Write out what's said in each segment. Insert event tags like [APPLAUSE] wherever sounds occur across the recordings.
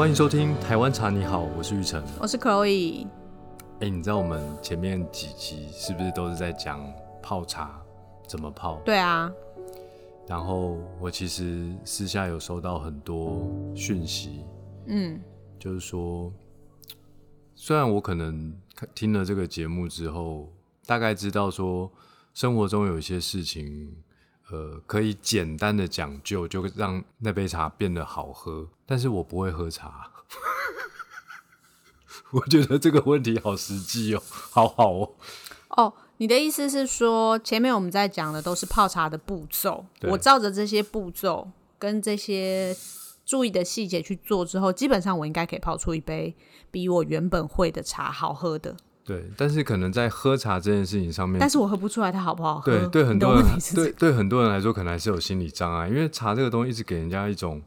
欢迎收听台湾茶你好，我是玉成。我是 Chloe。哎、你知道我们前面几集是不是都是在讲泡茶怎么泡？对啊，然后我其实私下有收到很多讯息，嗯，就是说，虽然我可能看听了这个节目之后，大概知道说生活中有一些事情，呃，可以简单的讲究，就让那杯茶变得好喝。但是我不会喝茶，[LAUGHS] 我觉得这个问题好实际哦，好好哦。哦，你的意思是说，前面我们在讲的都是泡茶的步骤，我照着这些步骤跟这些注意的细节去做之后，基本上我应该可以泡出一杯比我原本会的茶好喝的。对，但是可能在喝茶这件事情上面但，是我喝不出来它好不好喝。对对很多人对对很多人来说，可能还是有心理障碍，因为茶这个东西一直给人家一种，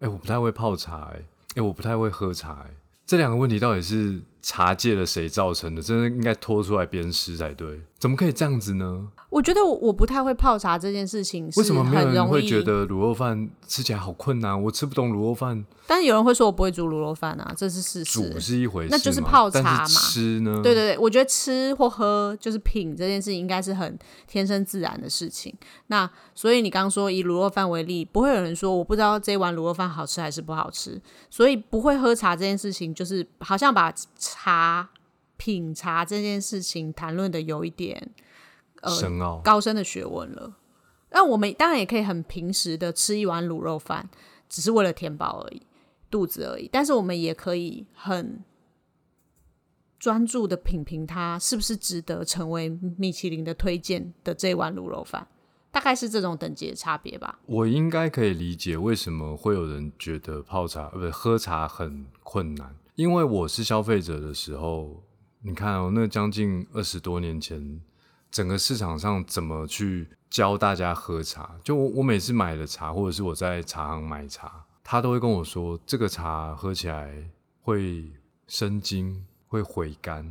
哎、我不太会泡茶、哎，哎，我不太会喝茶、哎，这两个问题到底是茶界的谁造成的？真的应该拖出来鞭尸才对，怎么可以这样子呢？我觉得我我不太会泡茶这件事情是为什么没有人很容易会觉得卤肉饭吃起来好困难？我吃不懂卤肉饭，但是有人会说我不会煮卤肉饭啊，这是事实。煮是一回事，那就是泡茶嘛吃呢？对对对，我觉得吃或喝就是品这件事情，应该是很天生自然的事情。那所以你刚刚说以卤肉饭为例，不会有人说我不知道这碗卤肉饭好吃还是不好吃。所以不会喝茶这件事情，就是好像把茶品茶这件事情谈论的有一点呃深奥。高深的学问了。那我们当然也可以很平时的吃一碗卤肉饭，只是为了填饱而已，肚子而已。但是我们也可以很专注的品评它是不是值得成为米其林的推荐的这碗卤肉饭，大概是这种等级的差别吧。我应该可以理解为什么会有人觉得泡茶呃不是喝茶很困难，因为我是消费者的时候，你看哦，那将近二十多年前，整个市场上怎么去教大家喝茶？就我我每次买的茶，或者是我在茶行买茶，他都会跟我说，这个茶喝起来会生津，会回甘，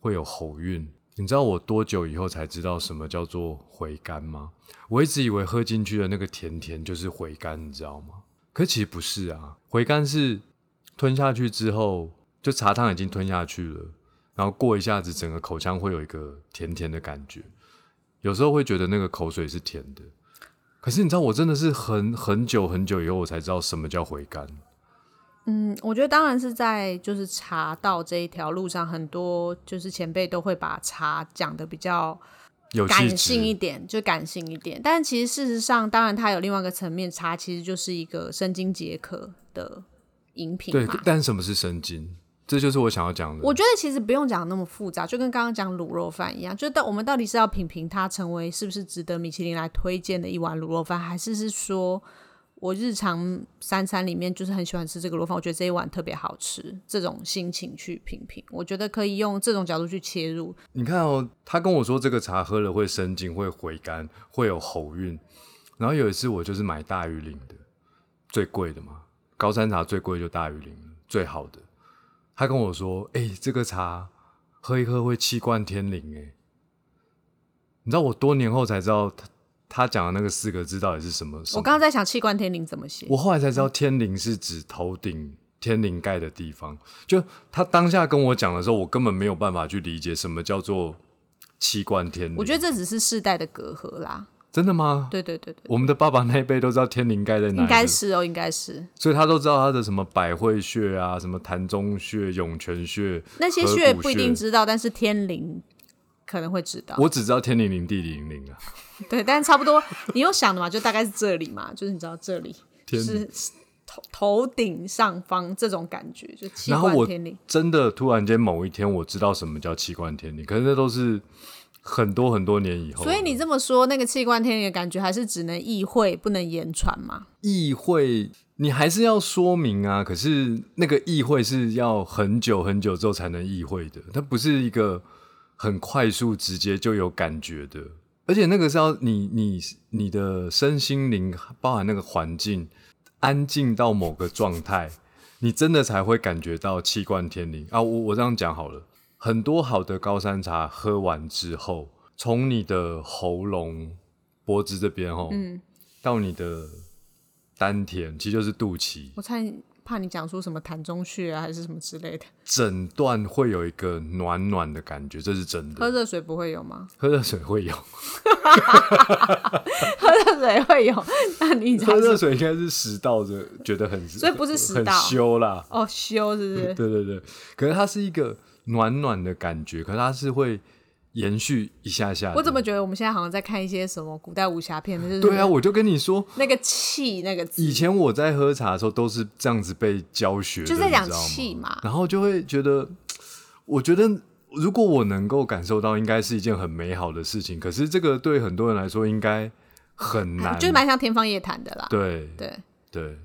会有喉韵。你知道我多久以后才知道什么叫做回甘吗？我一直以为喝进去的那个甜甜就是回甘，你知道吗？可其实不是啊，回甘是吞下去之后，就茶汤已经吞下去了，然后过一下子，整个口腔会有一个甜甜的感觉，有时候会觉得那个口水是甜的。可是你知道，我真的是很很久很久以后，我才知道什么叫回甘。嗯，我觉得当然是在就是茶道这一条路上，很多就是前辈都会把茶讲的比较有感性一质，点，就感性一点。但其实事实上，当然它有另外一个层面，茶其实就是一个生津解渴的饮品对。。但什么是生津？这就是我想要讲的。我觉得其实不用讲那么复杂，就跟刚刚讲卤肉饭一样，就是到我们到底是要品评它成为是不是值得米其林来推荐的一碗卤肉饭，还是是说我日常三餐里面就是很喜欢吃这个卤肉饭，我觉得这一碗特别好吃，这种心情去品评，我觉得可以用这种角度去切入。你看哦，他跟我说这个茶喝了会生津，会回甘，会有喉韵。然后有一次我就是买大禹岭的，最贵的嘛，高山茶最贵就大于零，最好的。他跟我说：“哎、这个茶喝一喝会气贯天灵。”哎，你知道我多年后才知道他他讲的那个四个字到底是什么？什么我刚刚在想气贯天灵怎么写，我后来才知道天灵是指头顶天灵盖的地方。就他当下跟我讲的时候，我根本没有办法去理解什么叫做气贯天灵。我觉得这只是世代的隔阂啦。真的吗？对对对对，我们的爸爸那一辈都知道天灵盖在哪里，应该是哦，应该是所以他都知道他的什么百会穴啊，什么潭中穴、涌泉穴。那些穴不一定知道，但是天灵可能会知道。我只知道天灵灵地灵灵啊，[LAUGHS] 对，但差不多，你有想的嘛？就大概是这里嘛，就是你知道这里天是头头顶上方这种感觉，就气然后我贯天灵。真的突然间某一天我知道什么叫气贯天灵，可是那都是很多很多年以后。所以你这么说，那个气贯天灵的感觉还是只能意会，不能言传嘛？意会，你还是要说明啊。可是那个意会是要很久很久之后才能意会的，它不是一个很快速直接就有感觉的。而且那个是要你你你的身心灵，包含那个环境，安静到某个状态，你真的才会感觉到气贯天灵啊！我我这样讲好了，很多好的高山茶喝完之后，从你的喉咙、脖子这边哦，嗯，到你的丹田，其实就是肚脐。我猜怕你讲出什么痰中穴啊，还是什么之类的。整段会有一个暖暖的感觉，这是真的。喝热水不会有吗？喝热水会有，[LAUGHS] 喝热水会有，那你喝热水应该是食道的，觉得很所以不是食很道羞啦。哦羞是不是？对对对，可是它是一个暖暖的感觉，可是它是会延续一下下。我怎么觉得我们现在好像在看一些什么古代武侠片？就是对啊，我就跟你说，那个气那个字，以前我在喝茶的时候都是这样子被教学的，就是在讲气嘛。然后就会觉得，我觉得如果我能够感受到，应该是一件很美好的事情。可是这个对很多人来说，应该很难。就是蛮像天方夜谭的啦。对对，对，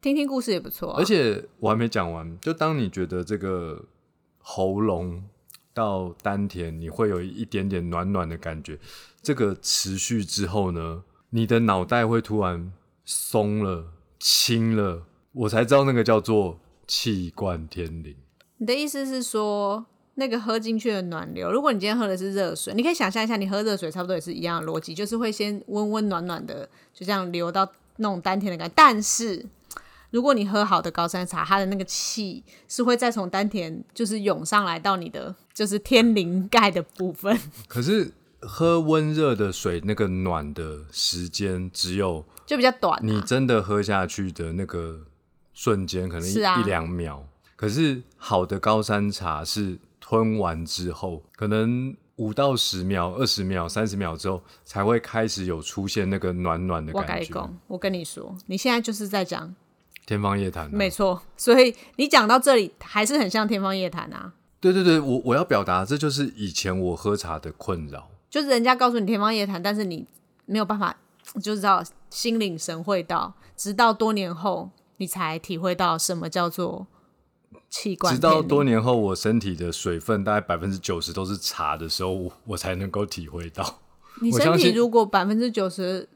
听听故事也不错啊、而且我还没讲完，就当你觉得这个喉咙到丹田，你会有一点点暖暖的感觉，这个持续之后呢，你的脑袋会突然松了、轻了，我才知道那个叫做气贯天灵。你的意思是说，那个喝进去的暖流，如果你今天喝的是热水，你可以想象一下，你喝热水差不多也是一样的逻辑，就是会先温温暖暖的，就这样流到那种丹田的感觉。但是，如果你喝好的高山茶，它的那个气是会再从丹田就是涌上来到你的就是天灵盖的部分，[LAUGHS] 可是喝温热的水，那个暖的时间只有就比较短、啊。你真的喝下去的那个瞬间，可能一、两秒。可是好的高山茶是吞完之后，可能五到十秒、二十秒、三十秒之后，才会开始有出现那个暖暖的感觉。我跟你说，你现在就是在讲，天方夜谭、啊，没错。所以你讲到这里，还是很像天方夜谭啊。对对对，我我要表达，这就是以前我喝茶的困扰。就是人家告诉你天方夜谭，但是你没有办法，[TSK] 就知道心领神会到，直到多年后你才体会到什么叫做器官直到多年后，我身体的水分大概百分之九十都是茶的时候，我我才能够体会到。你身体如果百分之九十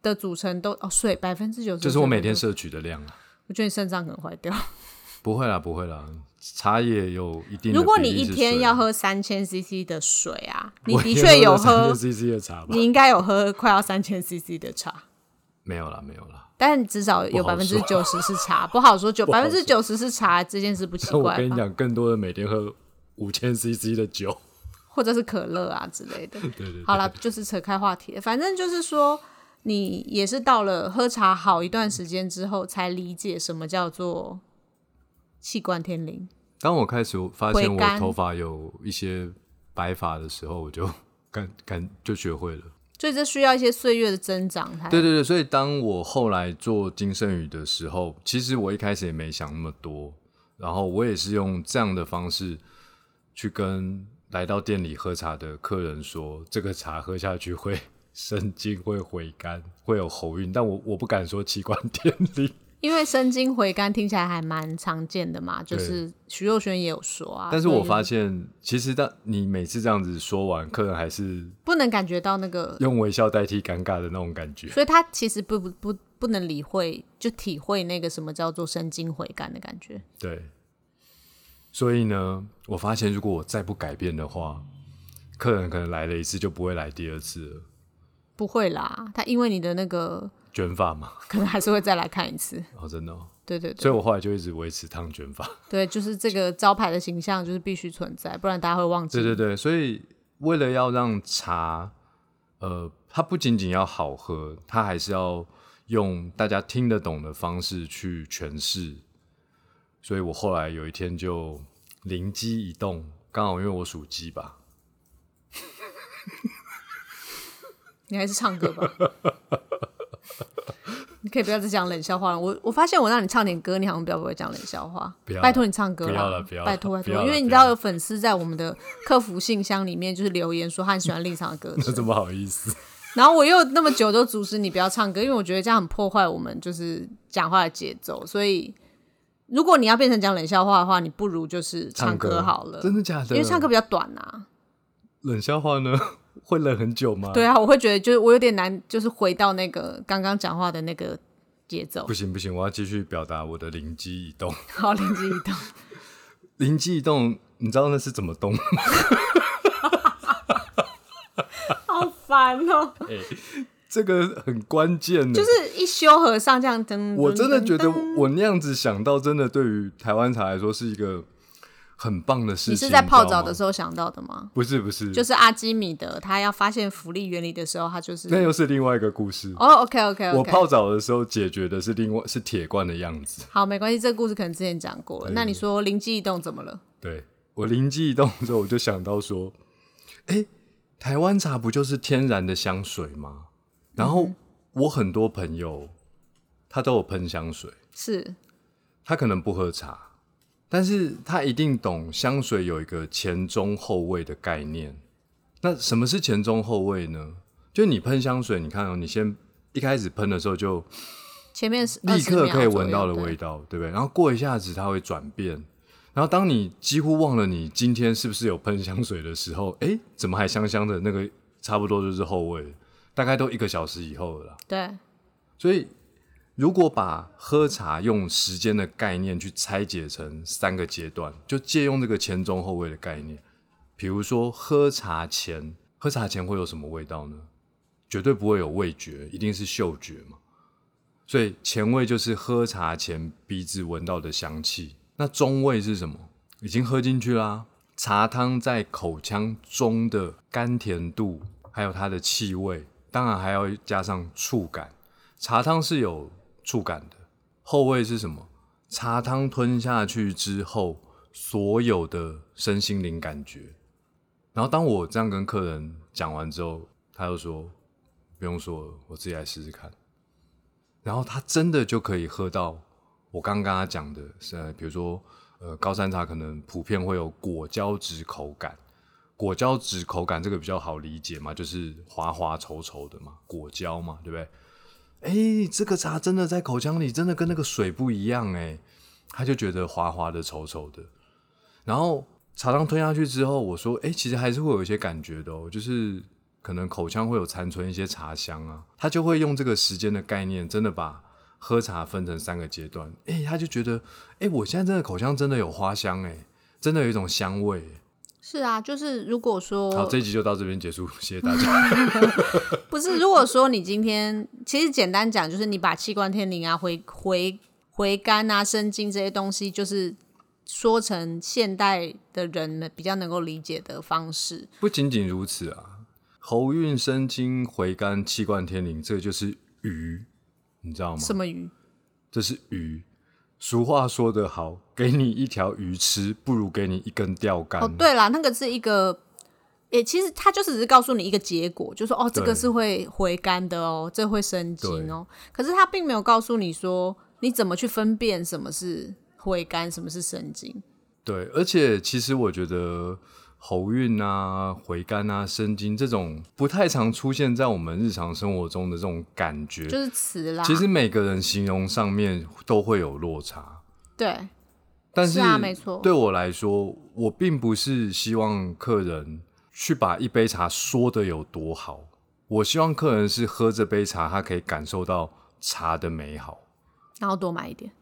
的组成都哦水百分之九十，就是我每天，摄取的量啊。我觉得你肾脏可能坏掉。[LAUGHS] 不会啦，不会啦，茶也有一定的。如果你一天要喝三千 CC 的水啊，你的确有喝喝，CC 的茶吧？你应该有喝快要三千 CC 的茶。没有啦，没有啦。但至少有百分之九十是茶，不好说九 [LAUGHS] 百分之九十是茶这件事不奇 [LAUGHS] 怪我？跟你讲，更多的每天喝五千 CC 的酒。或者是可乐啊之类的。对对对，好了，就是扯开话题，反正就是说，你也是到了喝茶好一段时间之后，才理解什么叫做气贯天灵。当我开始发现我头发有一些白发的时候，我就感感就学会了。所以这需要一些岁月的增长才对对对，所以当我后来做金圣宇的时候，其实我一开始也没想那么多，然后我也是用这样的方式去跟来到店里喝茶的客人说，这个茶喝下去会生津、会回甘、[LAUGHS] 会有喉韵，但我我不敢说器官天灵。[LAUGHS] 因为生津回甘听起来还蛮常见的嘛，就是徐若瑄也有说啊。但是我发现，其实当你每次这样子说完，客人还是不能感觉到那个，用微笑代替尴尬的那种感觉。所以他其实不不不不能理会，就体会那个什么叫做生津回甘的感觉。对，所以呢，我发现如果我再不改变的话，客人可能来了一次就不会来第二次了。不会啦，他因为你的那个卷发嘛，可能还是会再来看一次。哦，真的、哦，对对对所以我后来就一直维持烫卷发。[LAUGHS] 对，就是这个招牌的形象就是必须存在，不然大家会忘记。对对对，所以为了要让茶，呃，它不仅仅要好喝，它还是要用大家听得懂的方式去诠释。所以我后来有一天就灵机一动，刚好因为我属鸡吧，[LAUGHS] 你还是唱歌吧。[LAUGHS] 你可以不要再讲冷笑话了。我我发现我让你唱点歌，你好像比较不会讲冷笑话。拜托你唱歌不要了不要拜托拜托，因为你知道有粉丝在我们的客服信箱里面就是留言说他很喜欢令唱的歌那声，[LAUGHS] 怎么好意思？然后我又那么久都阻止你不要唱歌，因为我觉得这样很破坏我们就是讲话的节奏。所以如果你要变成讲冷笑话的话，你不如就是唱歌好了，真的假的？因为唱歌比较短啊。冷笑话呢，会冷很久吗？对啊，我会觉得就是我有点难，就是回到那个刚刚讲话的那个节奏不。行不行，我要继续表达我的灵机一动。好，灵机一动。[LAUGHS] 灵机一动，你知道那是怎么动吗？[LAUGHS] 好烦哦、[LAUGHS] 这个很关键的。就是一修和尚这样噔，我真的噔觉得我那样子想到，真的对于台湾茶来说是一个很棒的事情。你是在泡澡的？时候想到的吗？不是不是，就是阿基米德他要发现浮力原理的时候，他就是那又是另外一个故事。哦，OK OK 我泡澡的时候解决的是另外是铁罐的样子。好，没关系，这个故事可能之前讲过了。那你说灵机一动怎么了？对我灵机一动之后，我就想到说，哎、台湾茶不就是天然的香水吗？然后我很多朋友他都有喷香水，是他可能不喝茶，但是他一定懂香水有一个前中后味的概念。那什么是前中后味呢？就你喷香水，你看哦，你先一开始喷的时候就前面是立刻可以闻到的味道，对不对？然后过一下子它会转变，然后当你几乎忘了你今天是不是有喷香水的时候，哎，怎么还香香的？那个差不多就是后味，大概都一个小时以后了啦。对，所以，如果把喝茶用时间的概念去拆解成三个阶段，就借用这个前中后味的概念，比如说喝茶前，喝茶前会有什么味道呢？绝对不会有味觉，一定是嗅觉嘛。所以前味就是喝茶前鼻子闻到的香气。那中味是什么？已经喝进去啦。茶汤在口腔中的甘甜度，还有它的气味，当然还要加上触感。茶汤是有触感的，后味是什么？茶汤吞下去之后，所有的身心灵感觉。然后当我这样跟客人讲完之后，他就说：“不用说了，我自己来试试看。”然后他真的就可以喝到我刚刚跟他讲的，是呃比如说呃高山茶可能普遍会有果胶质口感，果胶质口感这个比较好理解嘛，就是滑滑稠稠的嘛，果胶嘛，对不对？哎，这个茶真的在口腔里真的跟那个水不一样哎，他就觉得滑滑的、稠稠的。然后茶汤吞下去之后，我说，哎，其实还是会有一些感觉的，就是可能口腔会有残存一些茶香啊。他就会用这个时间的概念，真的把喝茶分成三个阶段。哎，他就觉得，哎，我现在真的口腔真的有花香哎，真的有一种香味。是啊，就是如果说好，说这一集就到这边结束，谢谢大家。[LAUGHS] 不是，如果说你今天其实简单讲，就是你把气关天灵啊、回回回甘啊、生津这些东西，就是说成现代的人们比较能够理解的方式。不仅仅如此啊，喉韵生津、回甘、气贯天灵，这个就是鱼，你知道吗？什么鱼？这是鱼。俗话说得好，给你一条鱼吃，不如给你一根钓竿。哦，对啦，那个是一个，诶、其实它就是只是告诉你一个结果，就说哦，这个是会回甘的哦，这会生津哦。可是它并没有告诉你说你怎么去分辨什么是回甘，什么是生津。对，而且其实我觉得喉韵啊、回甘啊、生津这种不太常出现在我们日常生活中的这种感觉，就是词啦。其实每个人形容上面都会有落差。对，但是啊没错对我来说，我并不是希望客人去把一杯茶说的有多好，我希望客人是喝这杯茶，他可以感受到茶的美好。然后多买一点。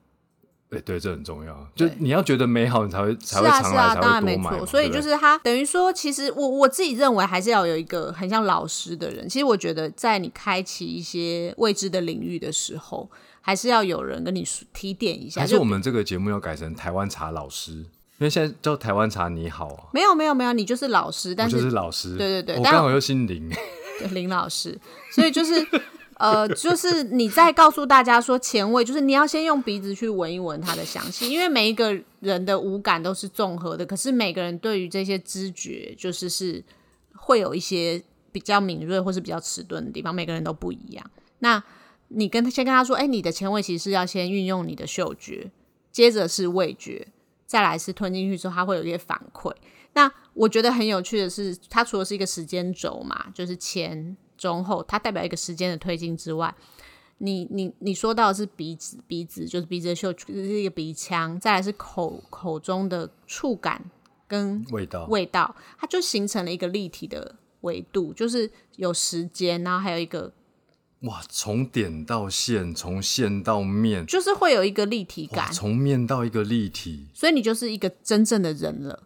哎、对，这很重要。就你要觉得美好，你才会才是啊，会常来，是啊，才当然。所以就是他等于说，其实我我自己认为还是要有一个很像老师的人。其实我觉得，在你开启一些未知的领域的时候，还是要有人跟你提点一下。就还是我们这个节目要改成台湾茶老师，因为现在叫台湾茶你好啊，没有没有没有，你就是老师，但我就是是老师。对对对但我刚好又姓林。[LAUGHS] 对林老师，所以就是呃，就是你在告诉大家说前味，就是你要先用鼻子去闻一闻它的香气，因为每一个人的五感都是综合的，可是每个人对于这些知觉就是是会有一些比较敏锐或是比较迟钝的地方，每个人都不一样。那你跟他先跟他说，哎、你的前味其实要先运用你的嗅觉，接着是味觉，再来是吞进去之后，它会有一些反馈。那我觉得很有趣的是，它除了是一个时间轴嘛，就是前、中、后，它代表一个时间的推进之外，你你你说到的是鼻子，鼻子就是鼻子的嗅，就是一个鼻腔，再来是口口中的触感跟味道，味道，它就形成了一个立体的维度，就是有时间，然后还有一个哇，从点到线，从线到面，就是会有一个立体感，从面到一个立体，所以你就是一个真正的人了，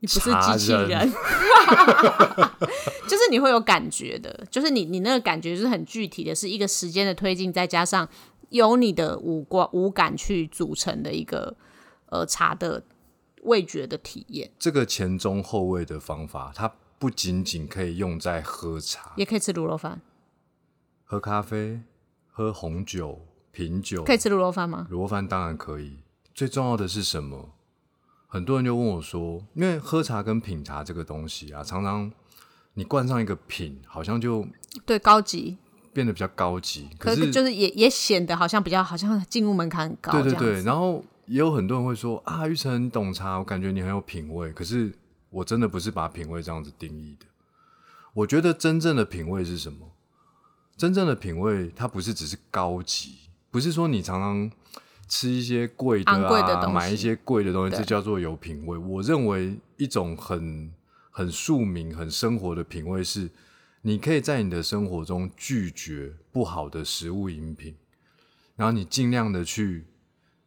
你不是机器人人，[LAUGHS] 就是你会有感觉的，就是你你那个感觉是很具体的，是一个时间的推进，再加上由你的五官五感去组成的一个呃茶的味觉的体验，这个前中后味的方法，它不仅仅可以用在喝茶、也可以吃卤肉饭，喝咖啡、喝红酒、品酒，可以吃卤肉饭吗？卤肉饭当然可以。最重要的是什么？很多人就问我说，因为喝茶跟品茶这个东西啊，常常你灌上一个品，好像就对，高级，变得比较高级。可是就是也也显得好像比较好像进入门槛很高，对对对，然后也有很多人会说啊，玉成你懂茶，我感觉你很有品味。可是我真的不是把品味这样子定义的。我觉得真正的品味是什么？真正的品味，它不是只是高级，不是说你常常吃一些贵的啊，昂贵的东西买一些贵的东西，对这叫做有品味。我认为一种很很庶民、很生活的品味是，你可以在你的生活中拒绝不好的食物饮品，然后你尽量的去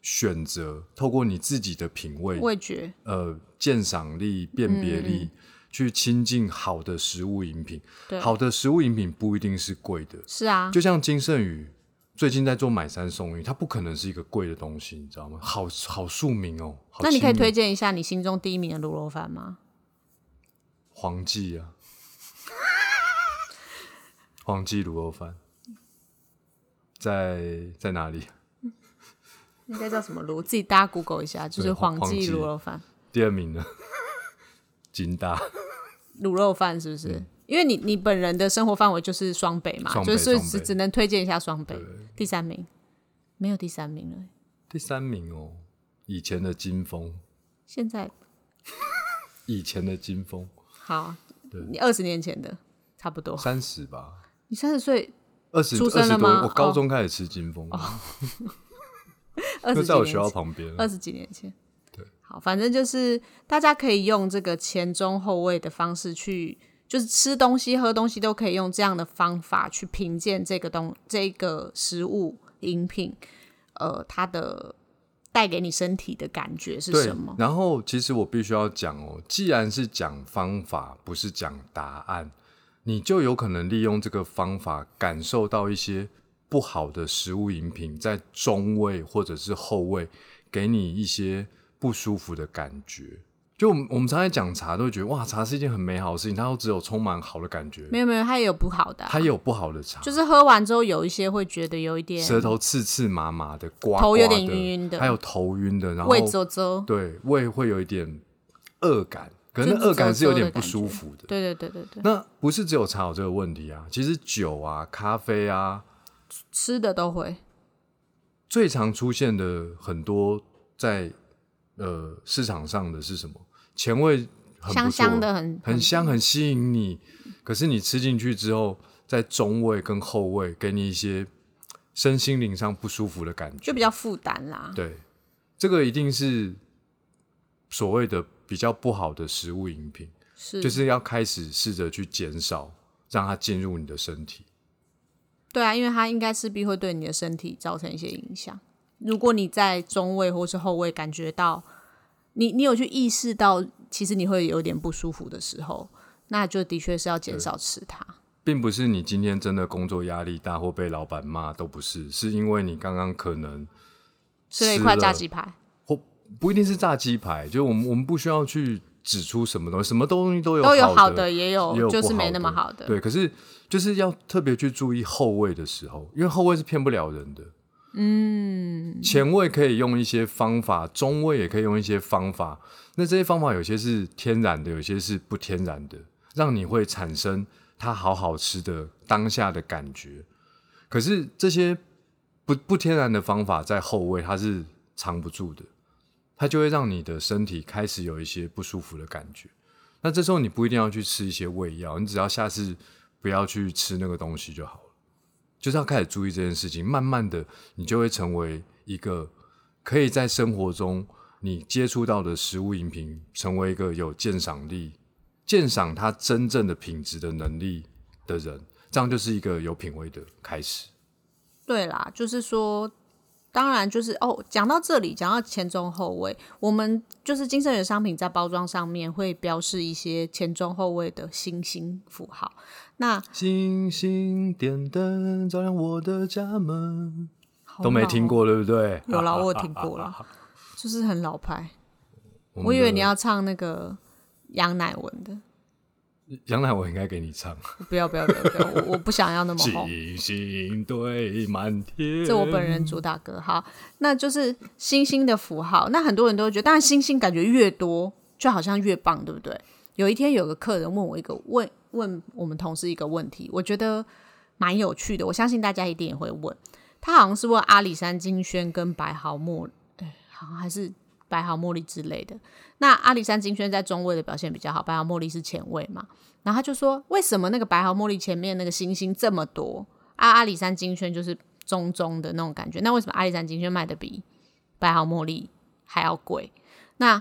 选择，透过你自己的品味，味觉，呃，鉴赏力、辨别嗯力，去亲近好的食物饮品。好的食物饮品不一定是贵的，是啊，就像金圣宇最近在做买三送一，它不可能是一个贵的东西，你知道吗？好好庶民哦。好那你可以推荐一下你心中第一名的卤肉饭吗？黄记啊，[LAUGHS] 黄记卤肉饭在在哪里？应该叫什么卤？自己大家 Google 一下，就是黄记卤肉饭。第二名呢？[LAUGHS] 金大卤肉饭是不是？因为你你本人的生活范围就是双北嘛，就是只只能推荐一下双北。第三名没有第三名了，第三名哦，以前的金峰，现在 [LAUGHS] 以前的金峰好，你二十年前的差不多。三十吧，你三十岁，二十出生了吗我高中开始吃金峰，二十在我学校，旁边。二十几年前。对，好，反正就是大家可以用这个前中后卫的方式去，就是吃东西、喝东西都可以用这样的方法去评鉴这个东这个食物饮品，呃，它的带给你身体的感觉是什么？，然后其实我必须要讲哦，既然是讲方法，不是讲答案，你就有可能利用这个方法感受到一些不好的食物饮品在中味或者是后味给你一些不舒服的感觉。就我们我们常常讲茶，都会觉得哇，茶是一件很美好的事情，它都只有充满好的感觉，没有没有，它也有不好的啊、它也有不好的茶，就是喝完之后有一些会觉得有一点舌头刺刺麻麻的，刮头有点晕晕的还有头晕的，然后胃啧啧。对胃会有一点恶感，可能就是恶感是有点不舒服的。对对对对对，那不是只有茶有这个问题啊，其实酒啊、咖啡啊，吃的都会。最常出现的很多在呃市场上的是什么？前味很香香的很很香，很吸引你。可是你吃进去之后，在中味跟后味给你一些身心灵上不舒服的感觉就。比较负担啦。对，这个一定是所谓的比较不好的食物饮品，是，就是要开始试着去减少，让它进入你的身体。对啊，因为它应该势必会对你的身体造成一些影响。如果你在中位或是后位感觉到你你有去意识到，其实你会有点不舒服的时候，那就的确是要减少吃它。并不是你今天真的工作压力大或被老板骂，都不是，是因为你刚刚可能吃了一块炸鸡排，或不一定是炸鸡排，就我们我们不需要去指出什么东西，什么东西都有都有好的，也有也有就是没那么好的。对，可是就是要特别去注意后位的时候，因为后位是骗不了人的。嗯，前味可以用一些方法，中味也可以用一些方法。那这些方法有些是天然的，有些是不天然的，让你会产生它好好吃的当下的感觉。可是这些不不天然的方法在后味它是藏不住的，它就会让你的身体开始有一些不舒服的感觉。那这时候你不一定要去吃一些胃药，你只要下次不要去吃那个东西就好。就是要开始注意这件事情，慢慢的你就会成为一个可以在生活中你接触到的食物饮品，成为一个有鉴赏力、鉴赏它真正的品质的能力的人，这样就是一个有品味的开始。对啦，就是说当然就是哦，讲到这里，讲到前中后味，我们就是金盛源商品在包装上面会标示一些前中后味的星星符号。那星星点灯照亮我的家门，都没听过，对不对？有啦，我有听过了，[LAUGHS] 就是很老派。我我以为你要唱那个杨乃文的，杨乃我应该给你唱。[LAUGHS] 不要不要不要不要，我我不想要那么红。星星堆满天，这我本人主打歌，好，那就是星星的符号。那很多人都会觉得，当然星星感觉越多，就好像越棒，对不对？有一天有个客人问我一个问问我们同事一个问题，我觉得蛮有趣的，我相信大家一定也会问。他好像是问阿里山金萱跟白毫墨，哎，好像还是白毫茉莉之类的。那阿里山金萱在中位的表现比较好，白毫茉莉是前位嘛？然后他就说，为什么那个白毫茉莉前面那个星星这么多，啊，阿里山金萱就是中中的那种感觉？那为什么阿里山金萱卖的比白毫茉莉还要贵？那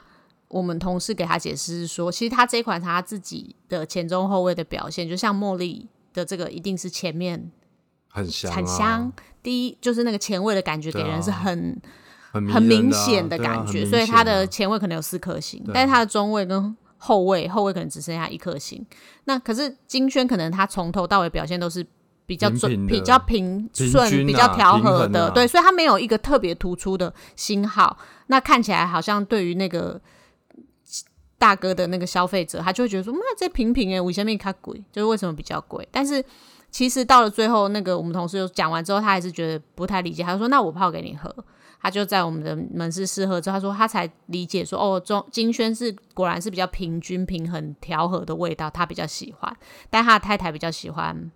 我们同事给他解释是说，其实他这款茶他自己的前中后位的表现，就像茉莉的这个一定是前面很香、啊，很香，第一就是那个前味的感觉给人是很、很明显的感觉，所以它的前位可能有四颗星，但是它的中位跟后卫，后卫可能只剩下一颗星。那可是金轩可能他从头到尾表现都是比较准、比较平平顺、比较调和的，啊对，所以他没有一个特别突出的星号。那看起来好像对于那个大哥的那个消费者，他就会觉得说，那这平平诶，为什么它贵？就是为什么比较贵？但是其实到了最后，那个我们同事就讲完之后，他还是觉得不太理解，他就说：“那我泡给你喝。”他就在我们的门市试喝之后，他说他才理解说：“哦，中金萱是果然是比较平均、平衡、调和的味道，他比较喜欢。但他的太太比较喜欢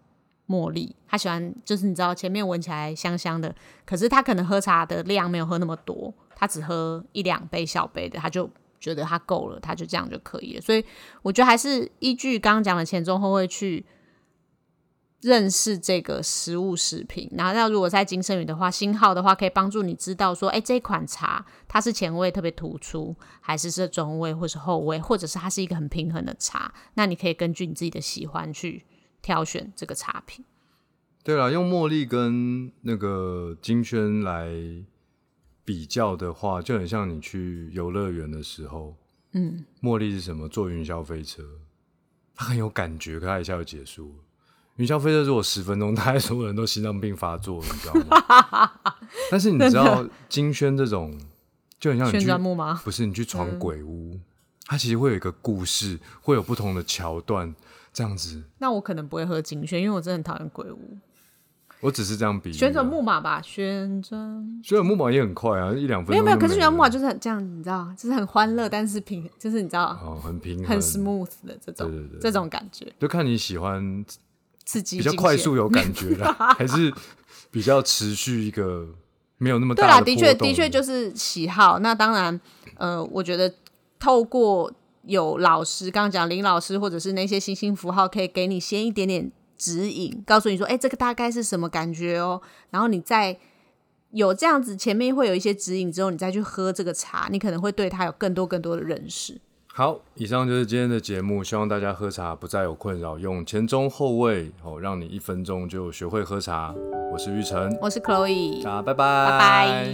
茉莉，他喜欢就是你知道前面闻起来香香的，可是他可能喝茶的量没有喝那么多，他只喝一两杯小杯的，他就觉得他够了，他就这样就可以了。所以我觉得还是依据刚刚讲的前中后会去认识这个食物食品，然后那如果在金生宇的话，星号的话可以帮助你知道说，哎，这款茶它是前味特别突出，还是是中味或是后味，或者是它是一个很平衡的茶，那你可以根据你自己的喜欢去挑选这个茶品。对了，用茉莉跟那个金萱来比较的话，就很像你去游乐园的时候，嗯，茉莉是什么？坐云霄飞车，它很有感觉，可它一下就结束了。云霄飞车如果十分钟，[LAUGHS] 大概所有人都心脏病发作了，你知道吗？[LAUGHS] 但是你知道金萱这种，就很像你旋去转木马，不是你去闯鬼屋，它其实会有一个故事，会有不同的桥段，这样子。那我可能不会喝金萱，因为我真的很讨厌鬼屋。我只是这样比旋转木马吧，旋转旋转木马也很快啊，一两分钟没有没有，可是旋转木马就是很这样，你知道，就是很欢乐，但是平，就是你知道，哦，很平衡，很 smooth 的这种对对对这种感觉，就看你喜欢刺激比较快速有感觉啦，还是比较持续一个没有那么对啦，的的确的确就是喜好。那当然，呃，我觉得透过有老师，刚刚讲林老师或者是那些星星符号，可以给你先一点点指引，告诉你说，哎、这个大概是什么感觉哦。然后你再有这样子，前面会有一些指引之后，你再去喝这个茶，你可能会对它有更多更多的认识。好，以上就是今天的节目，希望大家喝茶不再有困扰，用前中后味哦，让你一分钟就学会喝茶。我是玉成，我是 Chloe，大家拜。拜拜